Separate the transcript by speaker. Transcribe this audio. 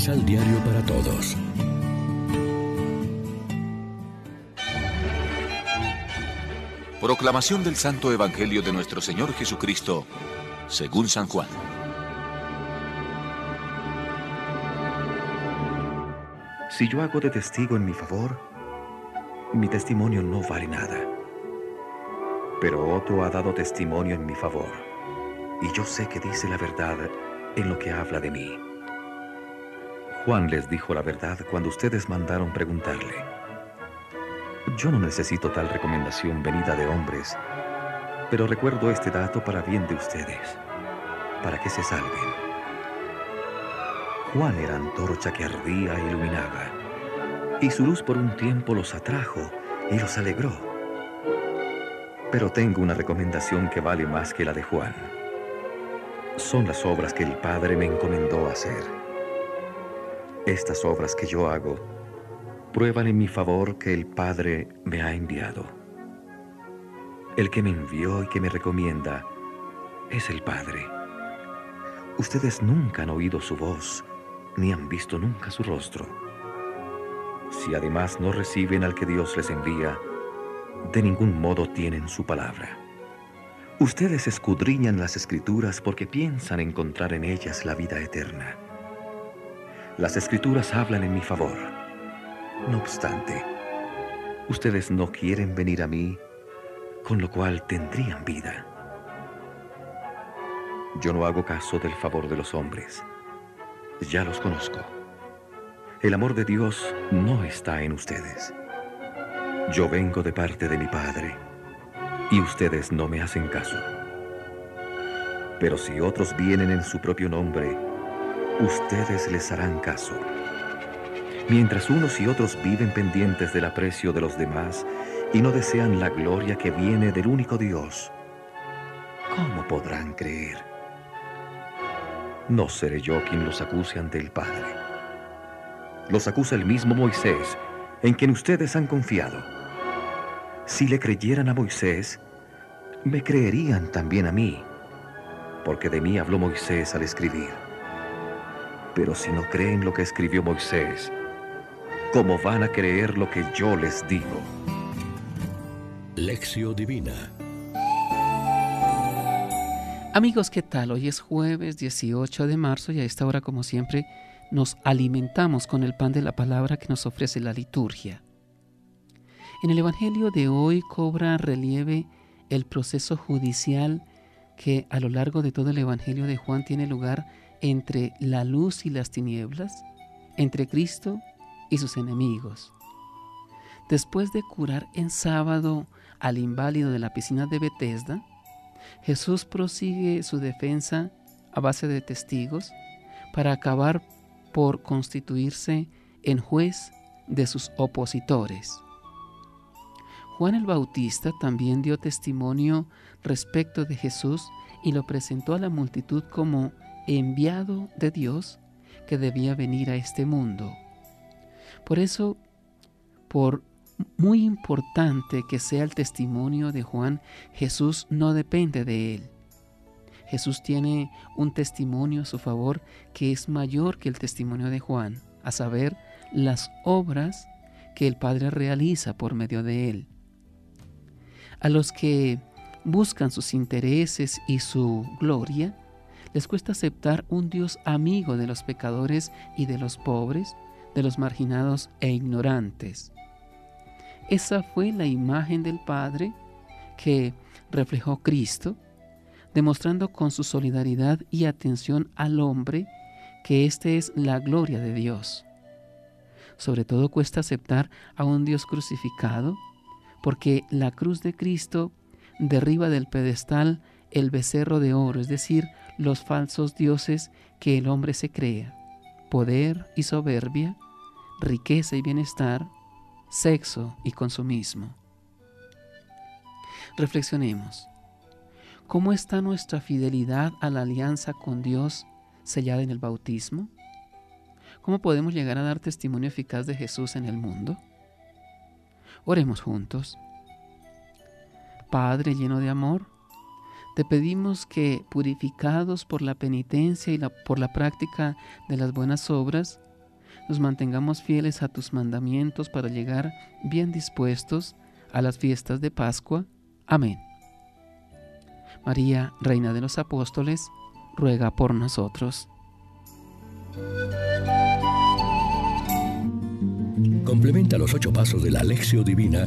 Speaker 1: Misal Diario para Todos.
Speaker 2: Proclamación del Santo Evangelio de nuestro Señor Jesucristo, según San Juan.
Speaker 3: Si yo hago de testigo en mi favor, mi testimonio no vale nada. Pero otro ha dado testimonio en mi favor, y yo sé que dice la verdad en lo que habla de mí. Juan les dijo la verdad cuando ustedes mandaron preguntarle. Yo no necesito tal recomendación venida de hombres, pero recuerdo este dato para bien de ustedes, para que se salven. Juan era antorcha que ardía e iluminaba, y su luz por un tiempo los atrajo y los alegró. Pero tengo una recomendación que vale más que la de Juan. Son las obras que el Padre me encomendó hacer. Estas obras que yo hago prueban en mi favor que el Padre me ha enviado. El que me envió y que me recomienda es el Padre. Ustedes nunca han oído su voz, ni han visto nunca su rostro. Si además no reciben al que Dios les envía, de ningún modo tienen su palabra. Ustedes escudriñan las escrituras porque piensan encontrar en ellas la vida eterna las escrituras hablan en mi favor. No obstante, ustedes no quieren venir a mí, con lo cual tendrían vida. Yo no hago caso del favor de los hombres. Ya los conozco. El amor de Dios no está en ustedes. Yo vengo de parte de mi Padre y ustedes no me hacen caso. Pero si otros vienen en su propio nombre, ustedes les harán caso. Mientras unos y otros viven pendientes del aprecio de los demás y no desean la gloria que viene del único Dios, ¿cómo podrán creer? No seré yo quien los acuse ante el Padre. Los acusa el mismo Moisés, en quien ustedes han confiado. Si le creyeran a Moisés, me creerían también a mí, porque de mí habló Moisés al escribir. Pero si no creen lo que escribió Moisés, ¿cómo van a creer lo que yo les digo?
Speaker 1: Lección Divina
Speaker 4: Amigos, ¿qué tal? Hoy es jueves 18 de marzo y a esta hora, como siempre, nos alimentamos con el pan de la palabra que nos ofrece la liturgia. En el Evangelio de hoy cobra relieve el proceso judicial que a lo largo de todo el Evangelio de Juan tiene lugar entre la luz y las tinieblas, entre Cristo y sus enemigos. Después de curar en sábado al inválido de la piscina de Bethesda, Jesús prosigue su defensa a base de testigos para acabar por constituirse en juez de sus opositores. Juan el Bautista también dio testimonio respecto de Jesús y lo presentó a la multitud como enviado de Dios que debía venir a este mundo. Por eso, por muy importante que sea el testimonio de Juan, Jesús no depende de él. Jesús tiene un testimonio a su favor que es mayor que el testimonio de Juan, a saber, las obras que el Padre realiza por medio de él. A los que buscan sus intereses y su gloria, les cuesta aceptar un Dios amigo de los pecadores y de los pobres, de los marginados e ignorantes. Esa fue la imagen del Padre que reflejó Cristo, demostrando con su solidaridad y atención al hombre que éste es la gloria de Dios. Sobre todo cuesta aceptar a un Dios crucificado, porque la cruz de Cristo derriba del pedestal el becerro de oro, es decir, los falsos dioses que el hombre se crea, poder y soberbia, riqueza y bienestar, sexo y consumismo. Reflexionemos. ¿Cómo está nuestra fidelidad a la alianza con Dios sellada en el bautismo? ¿Cómo podemos llegar a dar testimonio eficaz de Jesús en el mundo? Oremos juntos. Padre lleno de amor, te pedimos que, purificados por la penitencia y por la práctica de las buenas obras, nos mantengamos fieles a tus mandamientos para llegar bien dispuestos a las fiestas de Pascua. Amén. María, Reina de los Apóstoles, ruega por nosotros.
Speaker 1: Complementa los ocho pasos de la Alexio Divina